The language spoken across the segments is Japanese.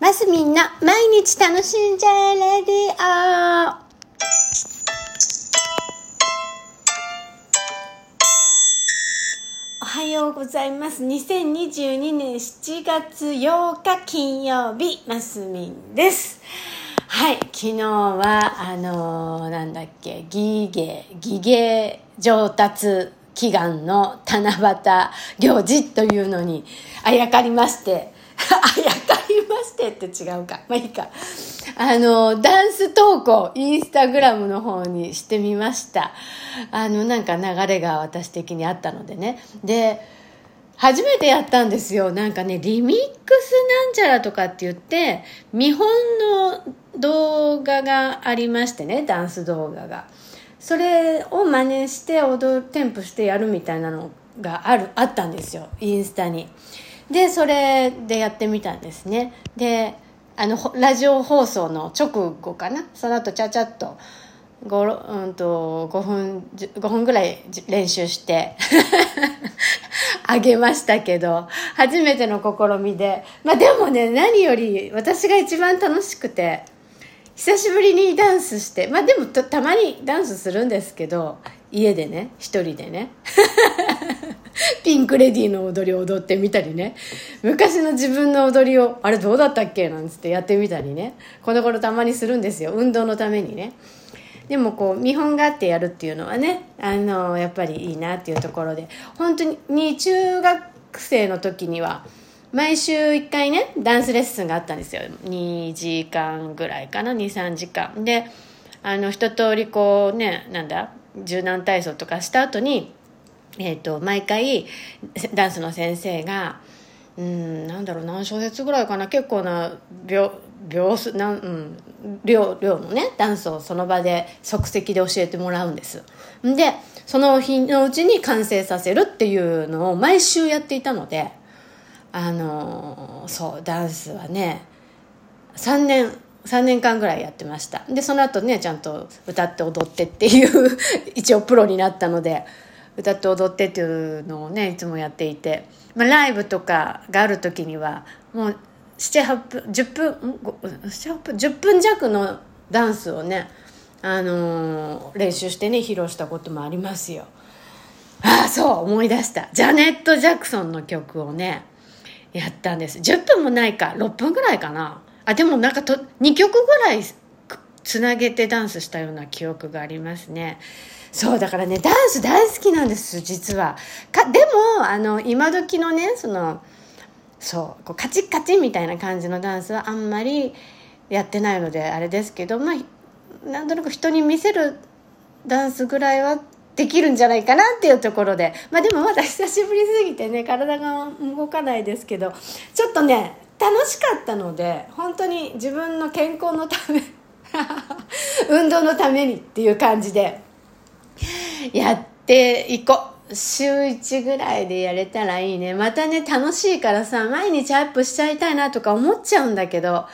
マスミンの毎日楽しんじゃえレディオおはようございます。2022年7月8日金曜日マスミンです。はい昨日はあのーなんだっけギゲギゲ上達祈願の七夕行事というのにあやかりまして あやかりましてって違うか。まあいいか。あのダンス投稿インスタグラムの方にしてみました。あのなんか流れが私的にあったのでね。で初めてやったんですよ。なんかねリミックスなんちゃらとかって言って見本の動画がありましてねダンス動画が。それを真似して踊るテンプしてやるみたいなのがあるあったんですよ。インスタに。でそれでやってみたんですね。であのラジオ放送の直後かな。その後ちゃちゃっと 5, うん、と5分5分ぐらい練習して あげましたけど初めての試みで。まあでもね何より私が一番楽しくて久しぶりにダンスしてまあでもたたまにダンスするんですけど家でね一人でね。ピンクレディーの踊りを踊ってみたりね。昔の自分の踊りをあれどうだったっけなんつってやってみたりね。この頃たまにするんですよ。運動のためにね。でもこう見本があってやるっていうのはねあのやっぱりいいなっていうところで。本当に中学生の時には毎週1回ねダンスレッスンがあったんですよ。2時間ぐらいかな23時間。であの一通りこうねなんだ柔軟体操とかした後にえー、と毎回ダンスの先生がうんなんだろう何小節ぐらいかな結構な秒秒数なん、うん、量量のねダンスをその場で即席で教えてもらうんです。でその日のうちに完成させるっていうのを毎週やっていたのであのそうダンスはね3年3年間ぐらいやってました。でその後ねちゃんと歌って踊ってっていう一応プロになったので歌って踊ってっていうのをねいつもやっていて、まあ、ライブとかがある時にはもう78分10分ん？7分？10分弱のダンスをね、あのー練習してね披露したこともありますよ。ああそう思い出した。ジャネット・ジャクソンの曲をねやったんです。10分もないか6分ぐらいかな。あでもなんかと2曲ぐらいつなげてダンスしたような記憶がありますね。そうだからねダンス大好きなんです実は。かでもあの今時のねそのそうこうカチッカチンみたいな感じのダンスはあんまりやってないのであれですけどまあなんとなく人に見せるダンスぐらいはできるんじゃないかなっていうところで。まあでもまだ久しぶりすぎてね体が動かないですけどちょっとね楽しかったので本当に自分の健康のため 運動のためにっていう感じで。やっていこう。週1ぐらいでやれたらいいね。またね楽しいからさ毎日アップしちゃいたいなとか思っちゃうんだけど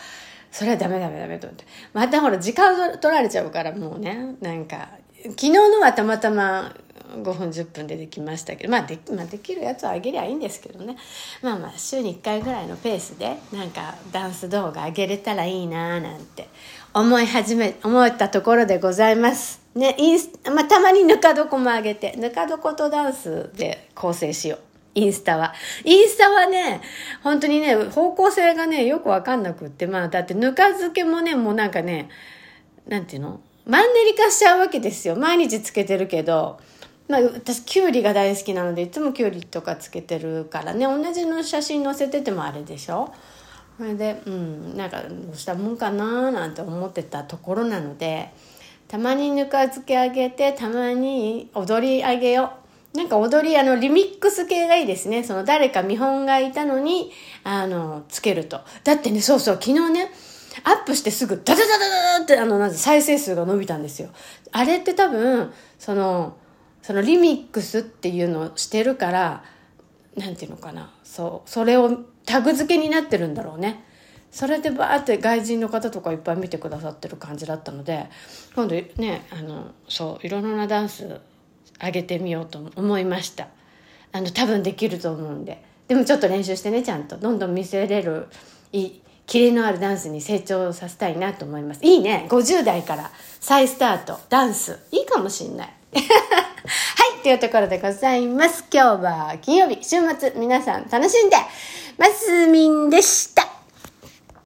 それはダメダメダメと思って。またほら時間取られちゃうからもうねなんか昨日のはたまたま5分10分でできましたけど、まあでまあ、できるやつはあげりゃいいんですけどね。まあまあ週に1回ぐらいのペースでなんかダンス動画あげれたらいいななんて思い始め思ったところでございます。ねインスまあ、たまにぬか床もあげてぬか床とダンスで構成しよう。インスタは。インスタはね、本当にね、方向性がね、よくわかんなくって、まあ、だってぬか漬けもね、もうなんかね、なんていうの？マンネリ化しちゃうわけですよ。毎日つけてるけど、まあ、私、キュウリが大好きなので、いつもキュウリとかつけてるからね、同じの写真載せててもあれでしょ？それで、うん、なんか、どうしたもんかななんて思ってたところなので、たまにぬか漬けあげて、たまに踊りあげよう。なんか踊り、あの、リミックス系がいいですね。その誰か見本がいたのに、あの、つけると。だってね、そうそう、昨日ね、アップしてすぐ、ダダダダダダって、あの、なん再生数が伸びたんですよ。あれって多分、その、そのリミックスっていうのをしてるから、なんていうのかな。そう、それをタグ付けになってるんだろうね。それでバーって外人の方とかいっぱい見てくださってる感じだったので、今度ね、あの、そう、いろいろなダンス、上げてみようと思いましたあの多分できると思うんででもちょっと練習してねちゃんとどんどん見せれるいキレのあるダンスに成長させたいなと思います。いいね。50代から再スタート、ダンス。いいかもしんない。はい、というところでございます。今日は金曜日、週末、皆さん楽しんで、マスミンでした。